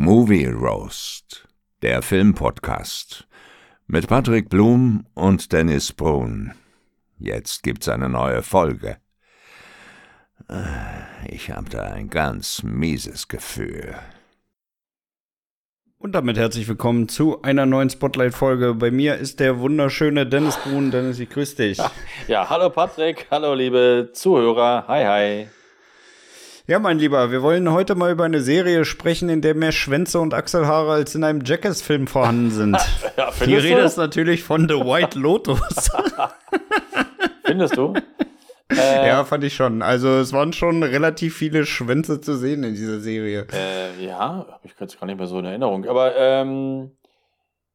Movie Roast, der Filmpodcast mit Patrick Blum und Dennis Brun. Jetzt gibt's eine neue Folge. Ich habe da ein ganz mieses Gefühl. Und damit herzlich willkommen zu einer neuen Spotlight-Folge. Bei mir ist der wunderschöne Dennis Brun. Dennis, ich grüße dich. Ja, ja, hallo Patrick, hallo liebe Zuhörer. Hi, hi. Ja, mein Lieber, wir wollen heute mal über eine Serie sprechen, in der mehr Schwänze und Achselhaare als in einem Jackass-Film vorhanden sind. ja, Die Rede ist natürlich von The White Lotus. findest du? Äh, ja, fand ich schon. Also es waren schon relativ viele Schwänze zu sehen in dieser Serie. Äh, ja, ich könnte es gar nicht mehr so in Erinnerung. Aber ähm,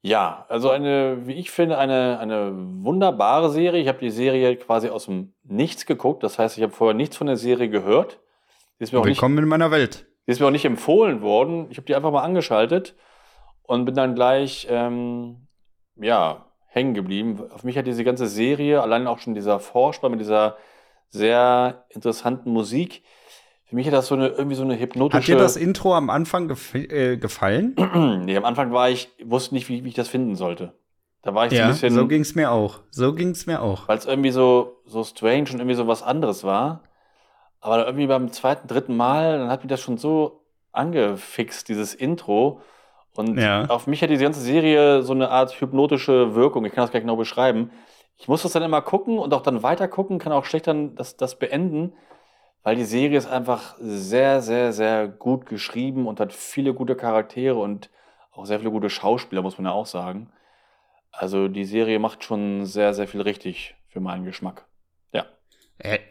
ja, also eine, wie ich finde, eine, eine wunderbare Serie. Ich habe die Serie quasi aus dem Nichts geguckt. Das heißt, ich habe vorher nichts von der Serie gehört. Willkommen nicht, in meiner Welt. Die ist mir auch nicht empfohlen worden. Ich habe die einfach mal angeschaltet und bin dann gleich, ähm, ja, hängen geblieben. Auf mich hat diese ganze Serie, allein auch schon dieser Vorspann mit dieser sehr interessanten Musik, für mich hat das so eine, irgendwie so eine hypnotische. Hat dir das Intro am Anfang gef äh, gefallen? nee, am Anfang war ich, wusste nicht, wie, wie ich das finden sollte. Da war ich ja, so ein bisschen. So ging es mir auch. So ging es mir auch. Weil es irgendwie so, so strange und irgendwie so was anderes war. Aber irgendwie beim zweiten, dritten Mal, dann hat mich das schon so angefixt, dieses Intro. Und ja. auf mich hat diese ganze Serie so eine Art hypnotische Wirkung. Ich kann das gar nicht genau beschreiben. Ich muss das dann immer gucken und auch dann weiter gucken, kann auch schlecht dann das, das beenden, weil die Serie ist einfach sehr, sehr, sehr gut geschrieben und hat viele gute Charaktere und auch sehr viele gute Schauspieler, muss man ja auch sagen. Also die Serie macht schon sehr, sehr viel richtig für meinen Geschmack.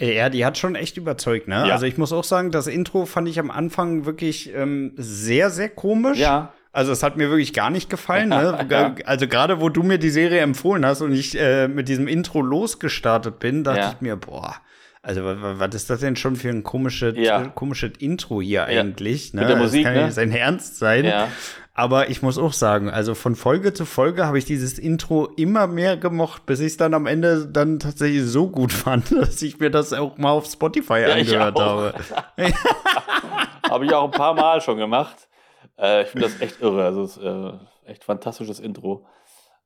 Ja, die hat schon echt überzeugt, ne? Ja. Also ich muss auch sagen, das Intro fand ich am Anfang wirklich ähm, sehr, sehr komisch. Ja. Also es hat mir wirklich gar nicht gefallen. Ne? Also gerade wo du mir die Serie empfohlen hast und ich äh, mit diesem Intro losgestartet bin, dachte ja. ich mir, boah, also was ist das denn schon für ein komisches, ja. komisches Intro hier eigentlich? Ne? Mit der Musik, das kann ne? ja nicht sein Ernst sein. Ja. Aber ich muss auch sagen, also von Folge zu Folge habe ich dieses Intro immer mehr gemocht, bis ich es dann am Ende dann tatsächlich so gut fand, dass ich mir das auch mal auf Spotify ja, angehört habe. habe ich auch ein paar Mal schon gemacht. Äh, ich finde das echt irre. Also es ist äh, echt fantastisches Intro.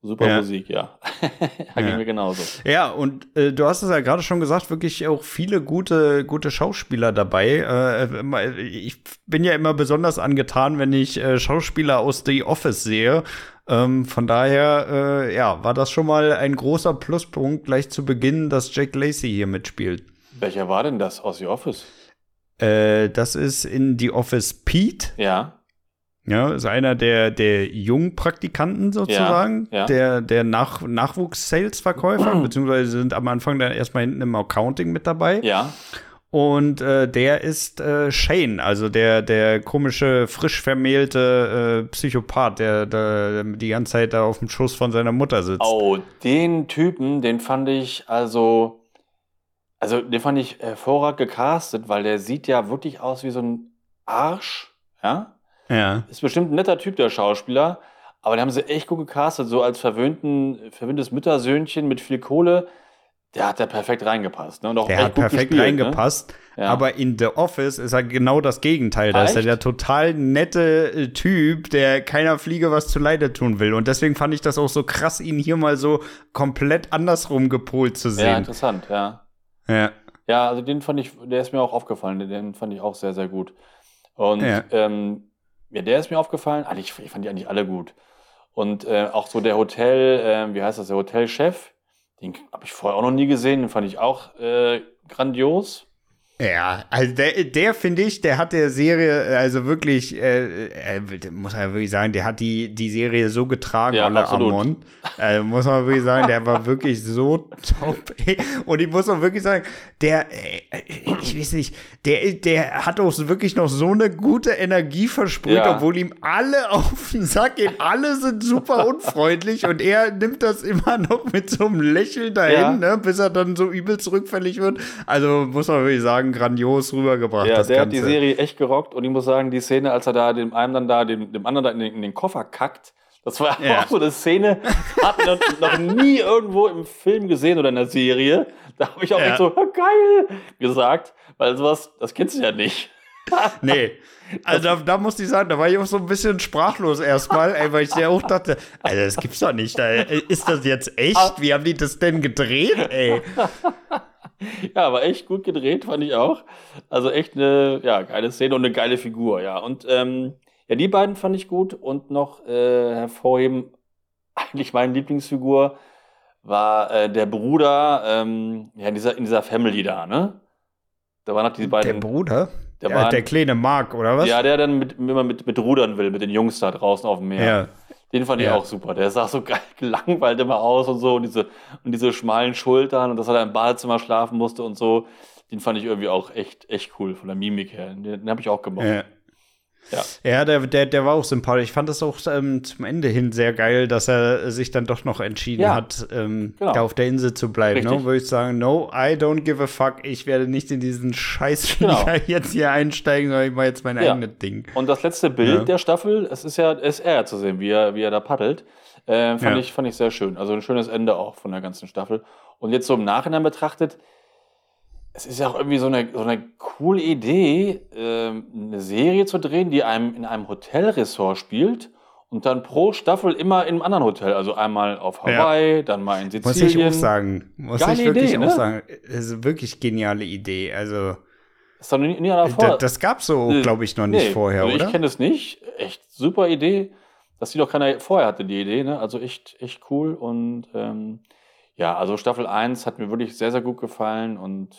Super ja. Musik, ja. da ja. ging mir genauso. Ja, und äh, du hast es ja gerade schon gesagt, wirklich auch viele gute, gute Schauspieler dabei. Äh, ich bin ja immer besonders angetan, wenn ich äh, Schauspieler aus The Office sehe. Ähm, von daher, äh, ja, war das schon mal ein großer Pluspunkt gleich zu Beginn, dass Jack Lacey hier mitspielt. Welcher war denn das aus The Office? Äh, das ist in The Office Pete. Ja. Ja, ist einer der, der Jungpraktikanten sozusagen, ja, ja. der, der Nach Nachwuchs-Sales-Verkäufer, beziehungsweise sind am Anfang dann erstmal hinten im Accounting mit dabei. Ja. Und äh, der ist äh, Shane, also der, der komische, frisch vermählte äh, Psychopath, der, der die ganze Zeit da auf dem Schoß von seiner Mutter sitzt. Oh, den Typen, den fand ich also, also den fand ich hervorragend gecastet, weil der sieht ja wirklich aus wie so ein Arsch, ja? Ja. Ist bestimmt ein netter Typ, der Schauspieler. Aber den haben sie echt gut gecastet, so als verwöhnten, verwöhntes Müttersöhnchen mit viel Kohle. Der hat da perfekt reingepasst. Ne? Und auch der hat perfekt gespielt, ne? reingepasst. Ne? Ja. Aber in The Office ist er genau das Gegenteil. Da ist er der total nette äh, Typ, der keiner Fliege was zu Leide tun will. Und deswegen fand ich das auch so krass, ihn hier mal so komplett andersrum gepolt zu sehen. Ja, interessant, ja. Ja. Ja, also den fand ich, der ist mir auch aufgefallen. Den fand ich auch sehr, sehr gut. Und ja. ähm, ja, der ist mir aufgefallen. Ich, ich fand die eigentlich alle gut. Und äh, auch so der Hotel, äh, wie heißt das, der Hotelchef, den habe ich vorher auch noch nie gesehen, den fand ich auch äh, grandios. Ja, also der, der finde ich, der hat der Serie, also wirklich, äh, äh, muss man wirklich sagen, der hat die, die Serie so getragen, ja, Amon. Also muss man wirklich sagen, der war wirklich so top. Und ich muss auch wirklich sagen, der, äh, ich weiß nicht, der, der hat auch wirklich noch so eine gute Energie versprüht, ja. obwohl ihm alle auf den Sack gehen. Alle sind super unfreundlich und er nimmt das immer noch mit so einem Lächeln dahin, ja. ne, bis er dann so übelst rückfällig wird. Also muss man wirklich sagen, grandios rübergebracht. Ja, der Ganze. hat die Serie echt gerockt und ich muss sagen, die Szene, als er da dem einen dann da, dem, dem anderen da in den, in den Koffer kackt, das war ja. auch so eine Szene, hat man noch nie irgendwo im Film gesehen oder in der Serie. Da habe ich auch ja. echt so, geil, gesagt, weil sowas, das kennst du ja nicht. nee. Also da, da muss ich sagen, da war ich auch so ein bisschen sprachlos erstmal, ey, weil ich ja auch dachte, also das gibt's doch nicht. Ist das jetzt echt? Wie haben die das denn gedreht, ey? Ja, aber echt gut gedreht, fand ich auch. Also echt eine ja, geile Szene und eine geile Figur, ja. Und ähm, ja, die beiden fand ich gut und noch äh, hervorheben, eigentlich meine Lieblingsfigur war äh, der Bruder ähm, ja, in, dieser, in dieser Family da, ne? Da waren noch die beiden. Der Bruder? Der, ja, waren, der kleine Mark, oder was? Ja, der dann mit, immer mit, mit rudern will, mit den Jungs da draußen auf dem Meer. Ja. Den fand ich ja. auch super. Der sah so geil gelangweilt immer aus und so und diese, und diese schmalen Schultern und dass er da im Badezimmer schlafen musste und so. Den fand ich irgendwie auch echt, echt cool von der Mimik her. Den, den habe ich auch gemacht. Ja. Ja, ja der, der, der war auch sympathisch. Ich fand das auch ähm, zum Ende hin sehr geil, dass er sich dann doch noch entschieden ja, hat, ähm, genau. da auf der Insel zu bleiben. Ne? Würde ich sagen, no, I don't give a fuck. Ich werde nicht in diesen Scheißflieger genau. jetzt hier einsteigen, sondern ich mache jetzt mein ja. eigenes Ding. Und das letzte Bild ja. der Staffel, es ist ja, ist er zu sehen, wie er, wie er da paddelt. Äh, fand, ich, fand ich sehr schön. Also ein schönes Ende auch von der ganzen Staffel. Und jetzt so im Nachhinein betrachtet, es ist ja auch irgendwie so eine, so eine coole Idee, äh, eine Serie zu drehen, die einem in einem Hotelressort spielt und dann pro Staffel immer in einem anderen Hotel. Also einmal auf Hawaii, ja. dann mal in Sizilien. Muss ich auch sagen. Muss Geile ich wirklich Idee, auch ne? sagen. Das ist eine wirklich geniale Idee. Also. Ist doch nie, nie davor. Das, das gab so, äh, glaube ich, noch nicht nee, vorher, also oder? Ich kenne es nicht. Echt super Idee. Dass die doch keiner vorher hatte, die Idee. Ne? Also echt, echt cool. Und ähm, ja, also Staffel 1 hat mir wirklich sehr, sehr gut gefallen und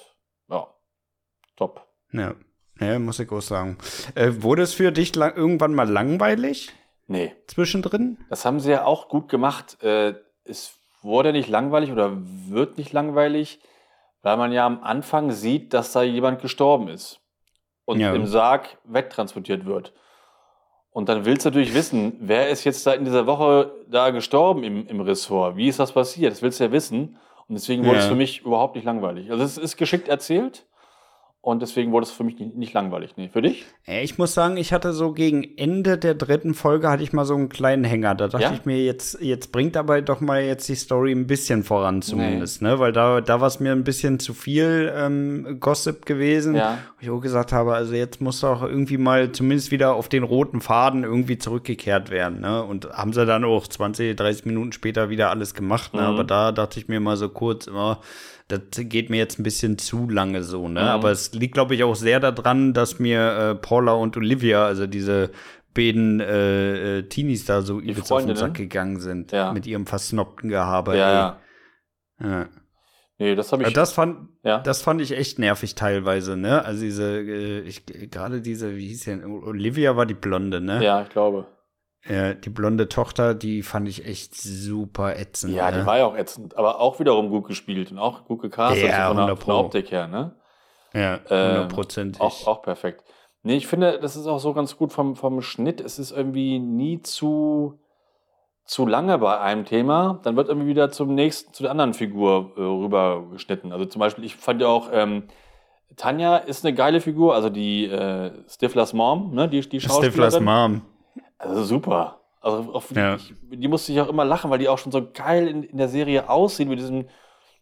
top. Ja, ja muss ich auch sagen. Äh, wurde es für dich irgendwann mal langweilig? Nee. Zwischendrin? Das haben sie ja auch gut gemacht. Äh, es wurde nicht langweilig oder wird nicht langweilig, weil man ja am Anfang sieht, dass da jemand gestorben ist und ja. im Sarg wegtransportiert wird. Und dann willst du natürlich wissen, wer ist jetzt da in dieser Woche da gestorben im, im Ressort? Wie ist das passiert? Das willst du ja wissen. Und deswegen wurde ja. es für mich überhaupt nicht langweilig. Also es ist geschickt erzählt. Und deswegen wurde es für mich nicht, langweilig. Nee, für dich? Ich muss sagen, ich hatte so gegen Ende der dritten Folge hatte ich mal so einen kleinen Hänger. Da dachte ja? ich mir, jetzt, jetzt bringt aber doch mal jetzt die Story ein bisschen voran zumindest, nee. ne? Weil da, da war es mir ein bisschen zu viel ähm, Gossip gewesen. Ja. Wo ich auch gesagt habe, also jetzt muss doch irgendwie mal zumindest wieder auf den roten Faden irgendwie zurückgekehrt werden, ne? Und haben sie dann auch 20, 30 Minuten später wieder alles gemacht, ne? Mhm. Aber da dachte ich mir mal so kurz immer, das geht mir jetzt ein bisschen zu lange so, ne? Mhm. Aber es liegt, glaube ich, auch sehr daran, dass mir äh, Paula und Olivia, also diese beiden äh, äh, Teenies da so übelst auf den Sack gegangen sind. Ja. Mit ihrem versnobten Gehabe. Ja, ja. ja. Nee, das habe ich. Das fand, ja. das fand ich echt nervig teilweise, ne? Also diese, äh, ich gerade diese, wie hieß denn? Olivia war die Blonde, ne? Ja, ich glaube. Ja, die blonde Tochter, die fand ich echt super ätzend. Ja, ne? die war ja auch ätzend, aber auch wiederum gut gespielt und auch gut gecastet ja, von, der, von der Optik her, ne? Ja, hundertprozentig. Ähm, auch, auch perfekt. Nee, ich finde, das ist auch so ganz gut vom, vom Schnitt. Es ist irgendwie nie zu, zu lange bei einem Thema. Dann wird irgendwie wieder zum nächsten, zu der anderen Figur äh, rübergeschnitten. Also zum Beispiel, ich fand ja auch, ähm, Tanja ist eine geile Figur, also die äh, Stiflers Mom, ne, die, die Schauspielerin. Stiflers Mom. Also super. Also auf, ja. ich, die musste ich auch immer lachen, weil die auch schon so geil in, in der Serie aussehen, mit diesem,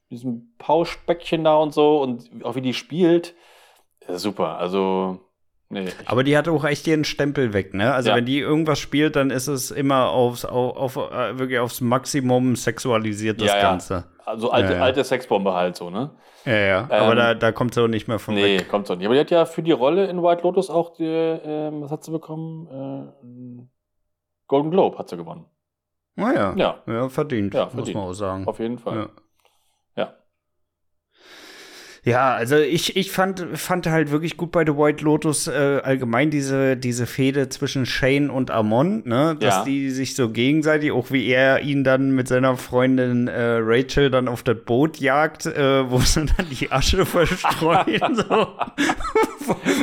diesem Pauschbäckchen da und so und auch wie die spielt. Ja, super. Also Nee. Aber die hat auch echt ihren Stempel weg, ne? Also ja. wenn die irgendwas spielt, dann ist es immer aufs, auf, auf äh, wirklich aufs Maximum sexualisiert, das ja, Ganze. Ja. Also alte, alte Sexbombe halt so, ne? Ja, ja. Ähm, aber da, da kommt sie auch nicht mehr von nee, weg. Nee, kommt sie auch nicht. Aber die hat ja für die Rolle in White Lotus auch die, äh, was hat sie bekommen? Äh, Golden Globe hat sie gewonnen. Naja. Ah ja. Ja, verdient, ja, verdient. muss man auch sagen. Auf jeden Fall. Ja. Ja, also ich, ich fand, fand halt wirklich gut bei The White Lotus äh, allgemein diese, diese Fehde zwischen Shane und Amon, ne? Dass ja. die sich so gegenseitig, auch wie er ihn dann mit seiner Freundin äh, Rachel dann auf das Boot jagt, äh, wo sie dann die Asche verstreuen. so.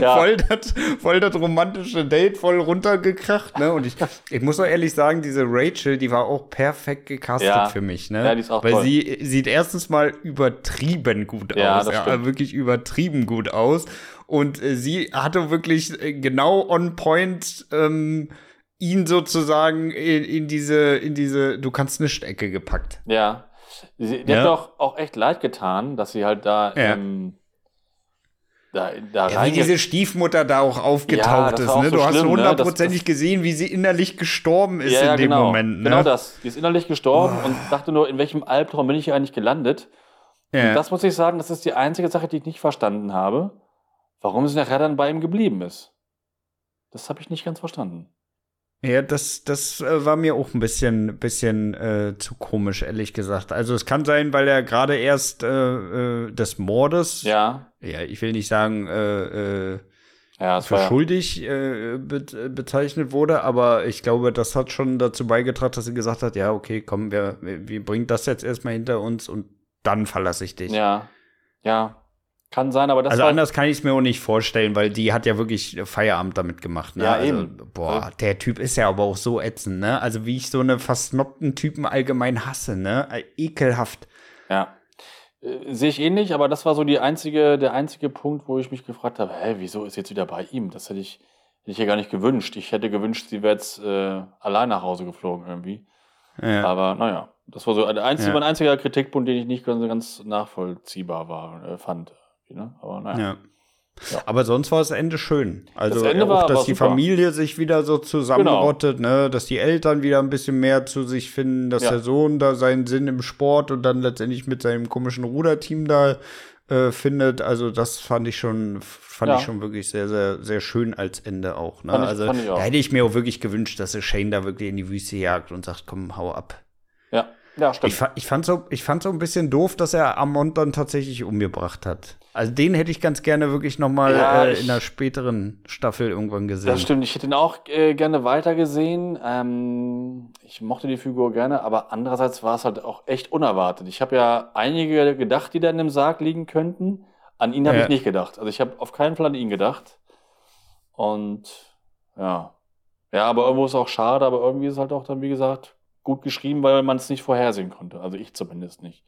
ja. voll, das, voll das romantische Date, voll runtergekracht, ne? Und ich, ich muss auch ehrlich sagen, diese Rachel, die war auch perfekt gecastet ja. für mich, ne? Ja, die ist auch Weil toll. sie sieht erstens mal übertrieben gut ja, aus. Ja, sah wirklich übertrieben gut aus. Und äh, sie hatte wirklich äh, genau on point ähm, ihn sozusagen in, in, diese, in diese Du kannst nicht Ecke gepackt. Ja. Sie, die ja. hat doch auch echt leid getan, dass sie halt da ja. ähm, da, da ja, Wie diese Stiefmutter da auch aufgetaucht ja, ist. Ne? So du hast ne? hundertprozentig ne? gesehen, wie sie innerlich gestorben ist ja, in dem genau. Moment. Ne? Genau das. Die ist innerlich gestorben oh. und dachte nur, in welchem Albtraum bin ich hier eigentlich gelandet? Ja. Das muss ich sagen, das ist die einzige Sache, die ich nicht verstanden habe, warum sie nachher dann bei ihm geblieben ist. Das habe ich nicht ganz verstanden. Ja, das, das äh, war mir auch ein bisschen, bisschen äh, zu komisch, ehrlich gesagt. Also es kann sein, weil er gerade erst äh, äh, des Mordes, ja, ja, ich will nicht sagen, äh, äh, ja, für schuldig äh, be bezeichnet wurde, aber ich glaube, das hat schon dazu beigetragen, dass sie gesagt hat, ja, okay, komm, wir, wir bringen das jetzt erstmal hinter uns und dann verlasse ich dich. Ja, ja. Kann sein, aber das Also anders kann ich es mir auch nicht vorstellen, weil die hat ja wirklich Feierabend damit gemacht. Ne? Ja, also, eben. Boah, der Typ ist ja aber auch so ätzend, ne? Also wie ich so eine versnobten Typen allgemein hasse, ne? Äh, ekelhaft. Ja. Äh, Sehe ich ähnlich, aber das war so die einzige, der einzige Punkt, wo ich mich gefragt habe, hä, wieso ist jetzt wieder bei ihm? Das hätte ich, hätte ich ja gar nicht gewünscht. Ich hätte gewünscht, sie wäre jetzt äh, allein nach Hause geflogen irgendwie. Ja. Aber naja, das war so ein, einzig, ja. mein einziger Kritikpunkt, den ich nicht ganz, ganz nachvollziehbar war, äh, fand. Ne? Aber naja. Ja. Ja. Aber sonst war das Ende schön. Also das Ende auch, war, dass war die super. Familie sich wieder so zusammenrottet, genau. ne? dass die Eltern wieder ein bisschen mehr zu sich finden, dass ja. der Sohn da seinen Sinn im Sport und dann letztendlich mit seinem komischen Ruderteam da äh, findet. Also das fand ich schon, fand ja. ich schon wirklich sehr, sehr, sehr schön als Ende auch. Ne? Ich, also auch. da hätte ich mir auch wirklich gewünscht, dass Shane da wirklich in die Wüste jagt und sagt, komm, hau ab. Ja. Ja, stimmt. Ich, ich, fand so, ich fand so ein bisschen doof, dass er Amont dann tatsächlich umgebracht hat. Also den hätte ich ganz gerne wirklich noch mal ja, äh, in einer späteren Staffel irgendwann gesehen. Das stimmt, ich hätte ihn auch äh, gerne weiter gesehen. Ähm, ich mochte die Figur gerne, aber andererseits war es halt auch echt unerwartet. Ich habe ja einige gedacht, die da in dem Sarg liegen könnten. An ihn habe ja. ich nicht gedacht. Also ich habe auf keinen Fall an ihn gedacht. Und ja. Ja, aber irgendwo ist es auch schade, aber irgendwie ist es halt auch dann, wie gesagt, gut geschrieben, weil man es nicht vorhersehen konnte. Also ich zumindest nicht.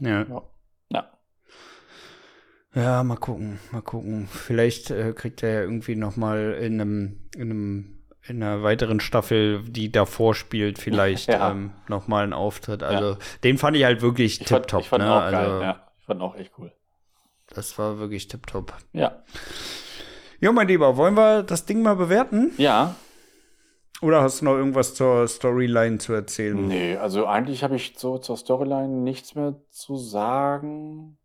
Ja. ja. ja. Ja, mal gucken, mal gucken. Vielleicht äh, kriegt er ja irgendwie noch mal in einem, in einem in einer weiteren Staffel, die davor spielt, vielleicht ja. ähm, noch mal einen Auftritt. Also ja. den fand ich halt wirklich tipptopp. Ich fand, ne? auch also, geil. Ja, ich fand auch echt cool. Das war wirklich tipptopp. Ja. Ja, mein Lieber, wollen wir das Ding mal bewerten? Ja. Oder hast du noch irgendwas zur Storyline zu erzählen? Nee, also eigentlich habe ich so zur Storyline nichts mehr zu sagen.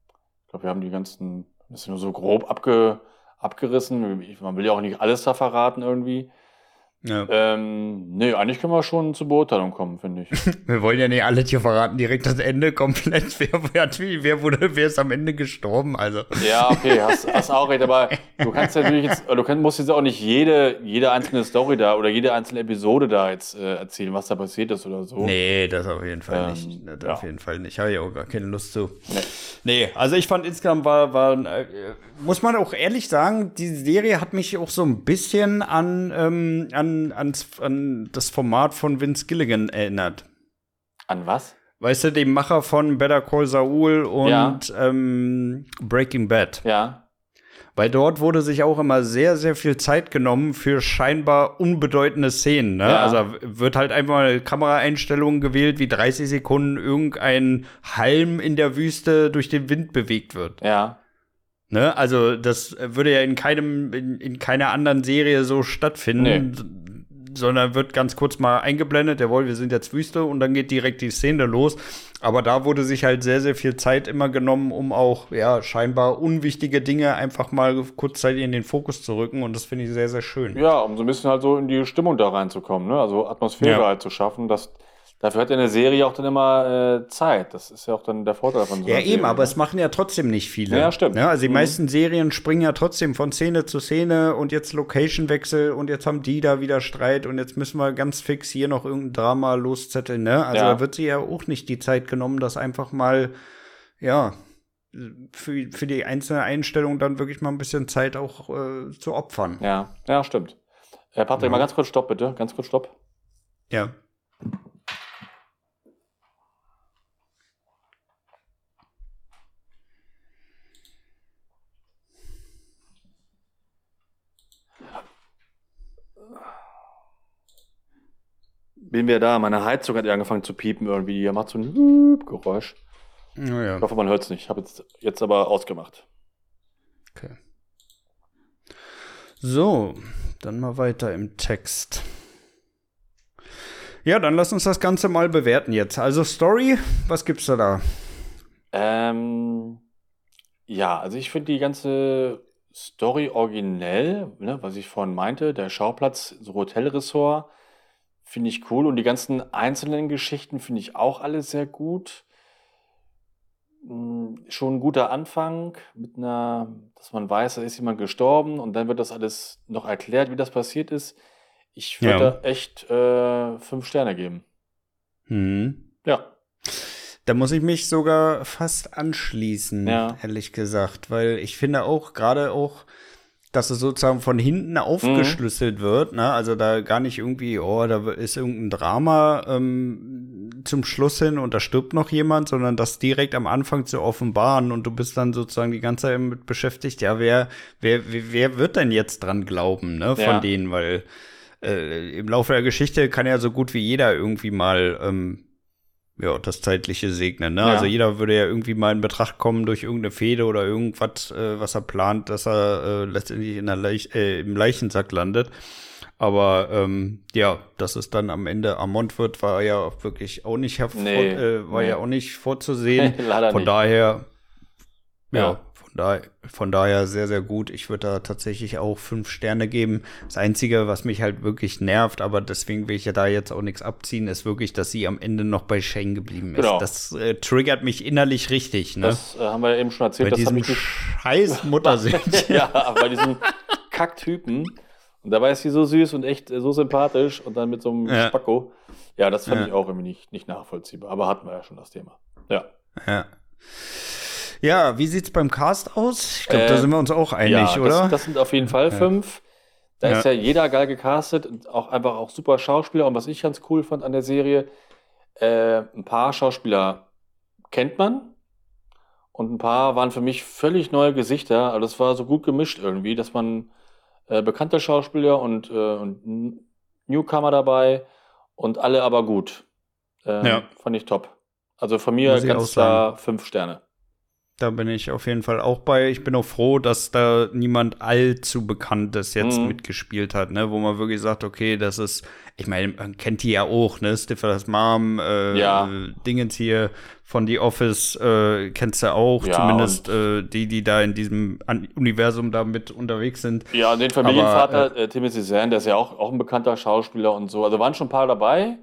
Ich glaube, wir haben die ganzen, das ist nur so grob abge, abgerissen. Man will ja auch nicht alles da verraten irgendwie. Ja. Ähm, nee, eigentlich können wir schon zur Beurteilung kommen, finde ich. wir wollen ja nicht alles hier verraten, direkt das Ende komplett. Wer, wer, wer, wurde, wer ist am Ende gestorben? Also. Ja, okay, hast, hast auch recht, aber du kannst natürlich jetzt, du kannst, musst jetzt auch nicht jede, jede einzelne Story da oder jede einzelne Episode da jetzt äh, erzählen, was da passiert ist oder so. Nee, das auf jeden Fall ähm, nicht. Das ja. Auf jeden Fall nicht. Habe ich auch gar keine Lust zu. Nee. nee, also ich fand insgesamt war, war äh, muss man auch ehrlich sagen, die Serie hat mich auch so ein bisschen an, ähm, an, ans, an das Format von Vince Gilligan erinnert. An was? Weißt du, dem Macher von Better Call Saul und ja. ähm, Breaking Bad. Ja. Weil dort wurde sich auch immer sehr, sehr viel Zeit genommen für scheinbar unbedeutende Szenen. Ne? Ja. Also wird halt einfach eine Kameraeinstellung gewählt, wie 30 Sekunden irgendein Halm in der Wüste durch den Wind bewegt wird. Ja. Ne? Also, das würde ja in keinem, in, in keiner anderen Serie so stattfinden. Nee. Sondern wird ganz kurz mal eingeblendet, jawohl, wir sind jetzt Wüste und dann geht direkt die Szene los. Aber da wurde sich halt sehr, sehr viel Zeit immer genommen, um auch, ja, scheinbar unwichtige Dinge einfach mal kurzzeitig in den Fokus zu rücken. Und das finde ich sehr, sehr schön. Ja, um so ein bisschen halt so in die Stimmung da reinzukommen, ne? Also Atmosphäre ja. halt zu schaffen, dass Dafür hat ja eine Serie auch dann immer äh, Zeit. Das ist ja auch dann der Vorteil von so einer Ja, eben, Serie, aber ne? es machen ja trotzdem nicht viele. Ja, stimmt. Ja, also die mhm. meisten Serien springen ja trotzdem von Szene zu Szene und jetzt Location-Wechsel und jetzt haben die da wieder Streit und jetzt müssen wir ganz fix hier noch irgendein Drama loszetteln, ne? Also ja. da wird sie ja auch nicht die Zeit genommen, das einfach mal, ja, für, für die einzelne Einstellung dann wirklich mal ein bisschen Zeit auch äh, zu opfern. Ja, ja, stimmt. Herr äh, Patrick, ja. mal ganz kurz Stopp, bitte. Ganz kurz Stopp. Ja. Bin wir da, meine Heizung hat angefangen zu piepen irgendwie. Die macht so ein Geräusch. Oh ja. Ich hoffe, man hört es nicht. Ich habe jetzt, jetzt aber ausgemacht. Okay. So, dann mal weiter im Text. Ja, dann lass uns das Ganze mal bewerten jetzt. Also Story, was gibt's da da? Ähm, ja, also ich finde die ganze Story originell, ne, was ich vorhin meinte, der Schauplatz, so Hotelressort, finde ich cool. Und die ganzen einzelnen Geschichten finde ich auch alle sehr gut. Hm, schon ein guter Anfang mit einer, dass man weiß, da ist jemand gestorben und dann wird das alles noch erklärt, wie das passiert ist. Ich würde ja. da echt äh, fünf Sterne geben. Hm. Ja. Da muss ich mich sogar fast anschließen, ja. ehrlich gesagt, weil ich finde auch, gerade auch, dass es sozusagen von hinten aufgeschlüsselt mhm. wird, ne? Also da gar nicht irgendwie, oh, da ist irgendein Drama ähm, zum Schluss hin und da stirbt noch jemand, sondern das direkt am Anfang zu offenbaren und du bist dann sozusagen die ganze Zeit mit beschäftigt, ja, wer, wer, wer wird denn jetzt dran glauben, ne, von ja. denen, weil äh, im Laufe der Geschichte kann ja so gut wie jeder irgendwie mal ähm, ja, das Zeitliche segnen. Ne? Ja. Also jeder würde ja irgendwie mal in Betracht kommen durch irgendeine Fehde oder irgendwas, äh, was er plant, dass er äh, letztendlich in der Leich äh, im Leichensack landet. Aber ähm, ja, dass es dann am Ende Amont wird, war ja wirklich auch nicht hervor nee, äh, war nee. ja auch nicht vorzusehen. Von nicht. daher ja, ja, da, von daher sehr, sehr gut. Ich würde da tatsächlich auch fünf Sterne geben. Das Einzige, was mich halt wirklich nervt, aber deswegen will ich ja da jetzt auch nichts abziehen, ist wirklich, dass sie am Ende noch bei Shane geblieben ist. Genau. Das äh, triggert mich innerlich richtig. Ne? Das äh, haben wir ja eben schon erzählt. Bei diesem scheiß Muttersicht. ja, bei diesem Kacktypen. Und dabei ist sie so süß und echt äh, so sympathisch und dann mit so einem ja. Spacko. Ja, das fand ja. ich auch irgendwie nicht, nicht nachvollziehbar. Aber hatten wir ja schon das Thema. Ja. Ja. Ja, wie sieht's beim Cast aus? Ich glaube, äh, da sind wir uns auch einig, ja, oder? Das, das sind auf jeden Fall fünf. Da ja. ist ja jeder geil gecastet und auch einfach auch super Schauspieler. Und was ich ganz cool fand an der Serie, äh, ein paar Schauspieler kennt man und ein paar waren für mich völlig neue Gesichter. Also das war so gut gemischt irgendwie, dass man äh, bekannte Schauspieler und, äh, und Newcomer dabei und alle aber gut. Äh, ja. Fand ich top. Also von mir ganz klar fünf Sterne. Da bin ich auf jeden Fall auch bei. Ich bin auch froh, dass da niemand allzu Bekanntes jetzt mhm. mitgespielt hat, ne? Wo man wirklich sagt, okay, das ist, ich meine, man kennt die ja auch, ne? Stiffer's Mom, äh, ja. Dingens hier von The Office, äh, kennst du auch, ja, zumindest äh, die, die da in diesem Universum da mit unterwegs sind. Ja, den Familienvater, aber, äh, Timothy Zahn, der ist ja auch, auch ein bekannter Schauspieler und so. Also waren schon ein paar dabei,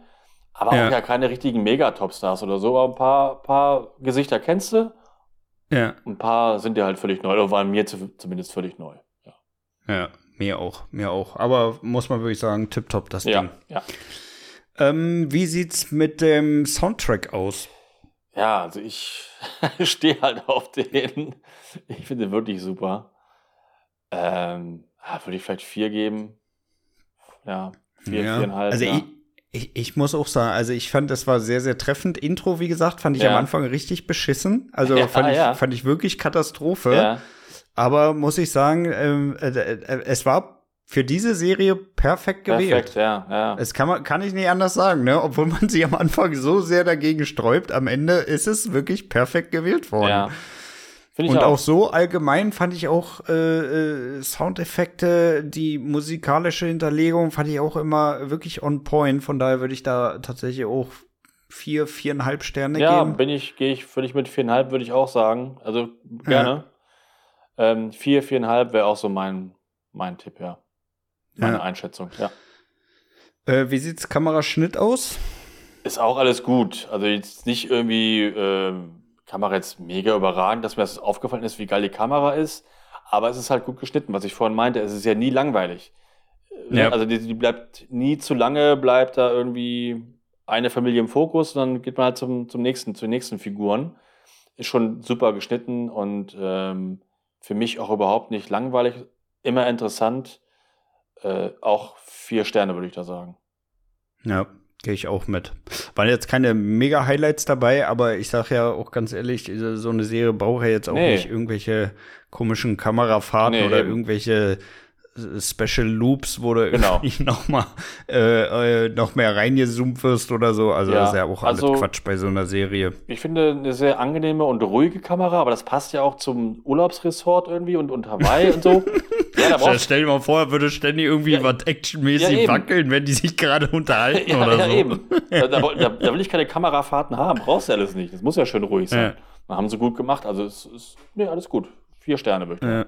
aber ja. auch ja keine richtigen Megatopstars oder so, aber ein paar, paar Gesichter kennst du. Ja. Ein paar sind ja halt völlig neu, oder waren mir zumindest völlig neu. Ja, ja mir auch, mir auch. Aber muss man wirklich sagen, tipptopp das ja, Ding. Ja. Ähm, wie sieht's mit dem Soundtrack aus? Ja, also ich stehe halt auf den. Ich finde den wirklich super. Ähm, würde ich vielleicht vier geben. Ja, vier, ja. viereinhalb. Also ja. ich, ich, ich muss auch sagen, also ich fand, das war sehr, sehr treffend. Intro, wie gesagt, fand ich ja. am Anfang richtig beschissen. Also ja, fand, ich, ja. fand ich wirklich Katastrophe. Aber muss ich sagen, ähm, äh, äh, es war für diese Serie perfekt gewählt. Perfekt, ja, ja. Es kann, man, kann ich nicht anders sagen, ne? Obwohl man sich am Anfang so sehr dagegen sträubt, am Ende ist es wirklich perfekt gewählt worden. Und auch. auch. so allgemein fand ich auch äh, äh, Soundeffekte, die musikalische Hinterlegung fand ich auch immer wirklich on point. Von daher würde ich da tatsächlich auch vier, viereinhalb Sterne ja, geben. Ja, bin ich, gehe ich, würde ich mit viereinhalb, würde ich auch sagen. Also gerne. Ja. Ähm, vier, viereinhalb wäre auch so mein, mein Tipp, ja. Meine ja. Einschätzung, ja. Äh, wie sieht's Kameraschnitt aus? Ist auch alles gut. Also jetzt nicht irgendwie äh, Kamera jetzt mega überragend, dass mir das aufgefallen ist, wie geil die Kamera ist. Aber es ist halt gut geschnitten, was ich vorhin meinte. Es ist ja nie langweilig. Ja. Also die, die, bleibt nie zu lange, bleibt da irgendwie eine Familie im Fokus, und dann geht man halt zum, zum nächsten, zu den nächsten Figuren. Ist schon super geschnitten und ähm, für mich auch überhaupt nicht langweilig. Immer interessant. Äh, auch vier Sterne, würde ich da sagen. Ja. Gehe ich auch mit. Waren jetzt keine Mega-Highlights dabei, aber ich sag ja auch ganz ehrlich, so eine Serie braucht ja jetzt auch nee. nicht irgendwelche komischen Kamerafahrten nee, oder eben. irgendwelche Special Loops, wo du genau. irgendwie noch mal äh, äh, noch mehr reingezoomt wirst oder so. Also ja, das ist ja auch alles also, Quatsch bei so einer Serie. Ich finde eine sehr angenehme und ruhige Kamera, aber das passt ja auch zum Urlaubsresort irgendwie und, und Hawaii und so. Ja, da stell dir mal vor, würde ständig irgendwie ja, was actionmäßig ja, wackeln, wenn die sich gerade unterhalten ja, oder ja, so. Eben. Da, da, da, will ich keine Kamerafahrten haben. Brauchst du alles nicht. Das muss ja schön ruhig sein. Ja. Haben sie gut gemacht. Also es ist, nee, alles gut. Vier Sterne möchte ich. Ja.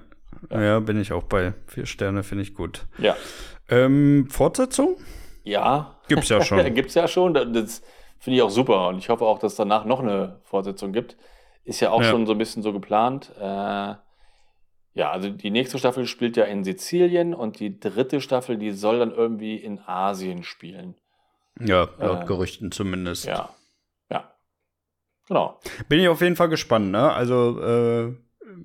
Ja. bin ich auch bei. Vier Sterne finde ich gut. Ja. Ähm, Fortsetzung? Ja. Gibt's ja schon. Gibt's ja schon. Das finde ich auch super. Und ich hoffe auch, dass es danach noch eine Fortsetzung gibt. Ist ja auch ja. schon so ein bisschen so geplant. Äh, ja, also die nächste Staffel spielt ja in Sizilien und die dritte Staffel, die soll dann irgendwie in Asien spielen. Ja, laut äh, Gerüchten zumindest. Ja. Ja. Genau. Bin ich auf jeden Fall gespannt, ne? Also, äh,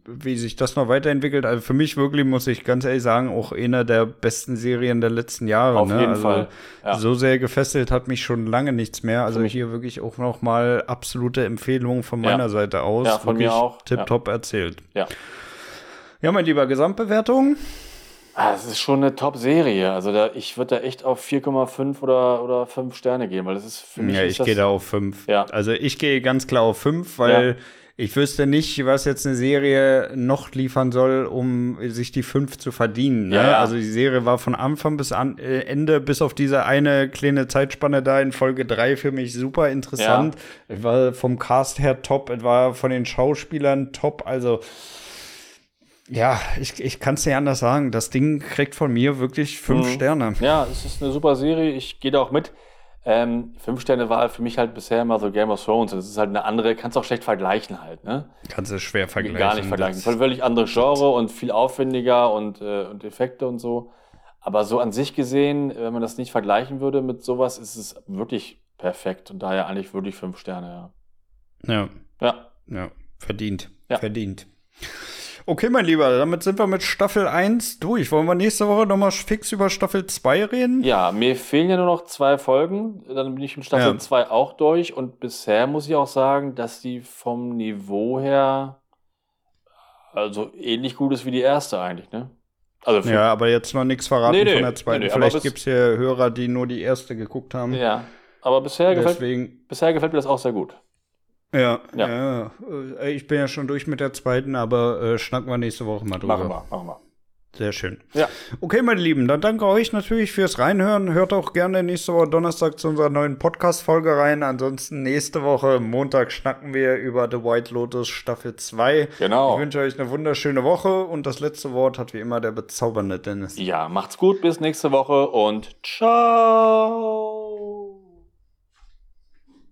wie sich das noch weiterentwickelt. Also für mich wirklich, muss ich ganz ehrlich sagen, auch einer der besten Serien der letzten Jahre. Auf ne? jeden also Fall. Ja. So sehr gefesselt hat mich schon lange nichts mehr. Also hier wirklich auch noch mal absolute Empfehlung von meiner ja. Seite aus. Ja, von mir auch. Tipptopp ja. erzählt. Ja. Ja, mein lieber Gesamtbewertung. Ah, das ist schon eine Top-Serie. Also da, ich würde da echt auf 4,5 oder, oder 5 Sterne gehen, weil das ist für mich. Ja, ich gehe da auf 5. Ja. Also ich gehe ganz klar auf 5, weil ja. Ich wüsste nicht, was jetzt eine Serie noch liefern soll, um sich die 5 zu verdienen. Ne? Ja, ja. Also die Serie war von Anfang bis an, äh, Ende, bis auf diese eine kleine Zeitspanne da in Folge 3 für mich super interessant. Es war vom Cast her top, es war von den Schauspielern top. Also ja, ich, ich kann es nicht anders sagen. Das Ding kriegt von mir wirklich fünf mhm. Sterne. Ja, es ist eine super Serie. Ich gehe da auch mit. Ähm, fünf Sterne war für mich halt bisher immer so Game of Thrones. Das ist halt eine andere, kannst du auch schlecht vergleichen halt, ne? Kannst du schwer vergleichen. Gar nicht vergleichen. Voll völlig andere Genre und viel aufwendiger und, äh, und Effekte und so. Aber so an sich gesehen, wenn man das nicht vergleichen würde mit sowas, ist es wirklich perfekt und daher eigentlich wirklich fünf Sterne, ja. Ja. Ja. Ja, verdient. Ja. Verdient. Okay, mein Lieber, damit sind wir mit Staffel 1 durch. Wollen wir nächste Woche nochmal fix über Staffel 2 reden? Ja, mir fehlen ja nur noch zwei Folgen. Dann bin ich mit Staffel ja. 2 auch durch. Und bisher muss ich auch sagen, dass die vom Niveau her also ähnlich gut ist wie die erste eigentlich, ne? Also ja, aber jetzt noch nichts verraten nee, nee, von der zweiten. Nee, Vielleicht gibt es hier Hörer, die nur die erste geguckt haben. Ja, aber bisher, gefällt, bisher gefällt mir das auch sehr gut. Ja, ja, ja. Äh, ich bin ja schon durch mit der zweiten, aber äh, schnacken wir nächste Woche mal drüber. Machen wir, machen wir. Sehr schön. Ja. Okay, meine Lieben, dann danke euch natürlich fürs Reinhören. Hört auch gerne nächste Woche Donnerstag zu unserer neuen Podcast-Folge rein. Ansonsten nächste Woche Montag schnacken wir über The White Lotus Staffel 2. Genau. Ich wünsche euch eine wunderschöne Woche und das letzte Wort hat wie immer der bezaubernde Dennis. Ja, macht's gut, bis nächste Woche und ciao.